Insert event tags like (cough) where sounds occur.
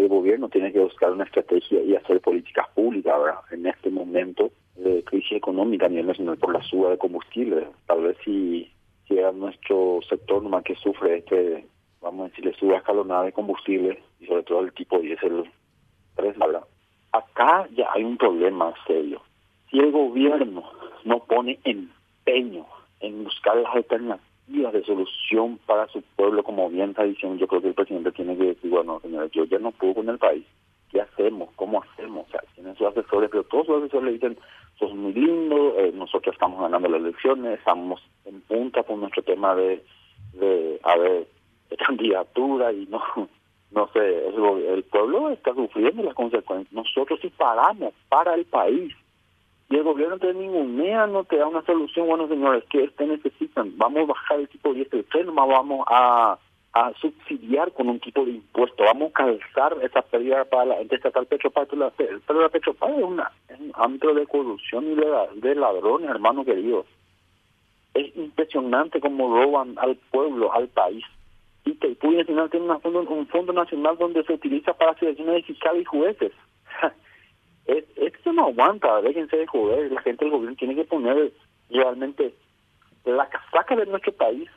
el gobierno tiene que buscar una estrategia y hacer políticas públicas en este momento de crisis económica a nivel nacional por la suba de combustible. Tal vez si, si era nuestro sector nomás que sufre este, vamos a decirle, suba escalonada de combustible y sobre todo el tipo diésel 3, ¿verdad? Acá ya hay un problema serio. Si el gobierno no pone empeño en buscar las alternativas de solución para su pueblo, como bien está diciendo, yo creo que el presidente tiene que decir, bueno, señores, yo ya no puedo con el país. ¿Qué hacemos? ¿Cómo hacemos? Tienen sus asesores, pero todos sus asesores le dicen, sos muy lindo, eh, nosotros estamos ganando las elecciones, estamos en punta con nuestro tema de, de a candidatura y no (laughs) no sé, el, el pueblo está sufriendo las consecuencias. Nosotros si paramos para el país y el gobierno te ningunea, no te da una solución, bueno señores, ¿qué ustedes necesitan? Vamos a bajar el tipo de tren, nomás vamos a, subsidiar con un tipo de impuesto, vamos a calzar esa pérdida para la gente estatal Petropar, pero la Petropar es, una, es un ámbito de corrupción y de, ladrones, hermano querido. Es impresionante cómo roban al pueblo, al país. Y Taipú Nacional tiene una fondo, un fondo nacional donde se utiliza para selecciones de fiscales y jueces. Es, esto no aguanta, déjense de joder, la gente del gobierno tiene que poner realmente la casaca de nuestro país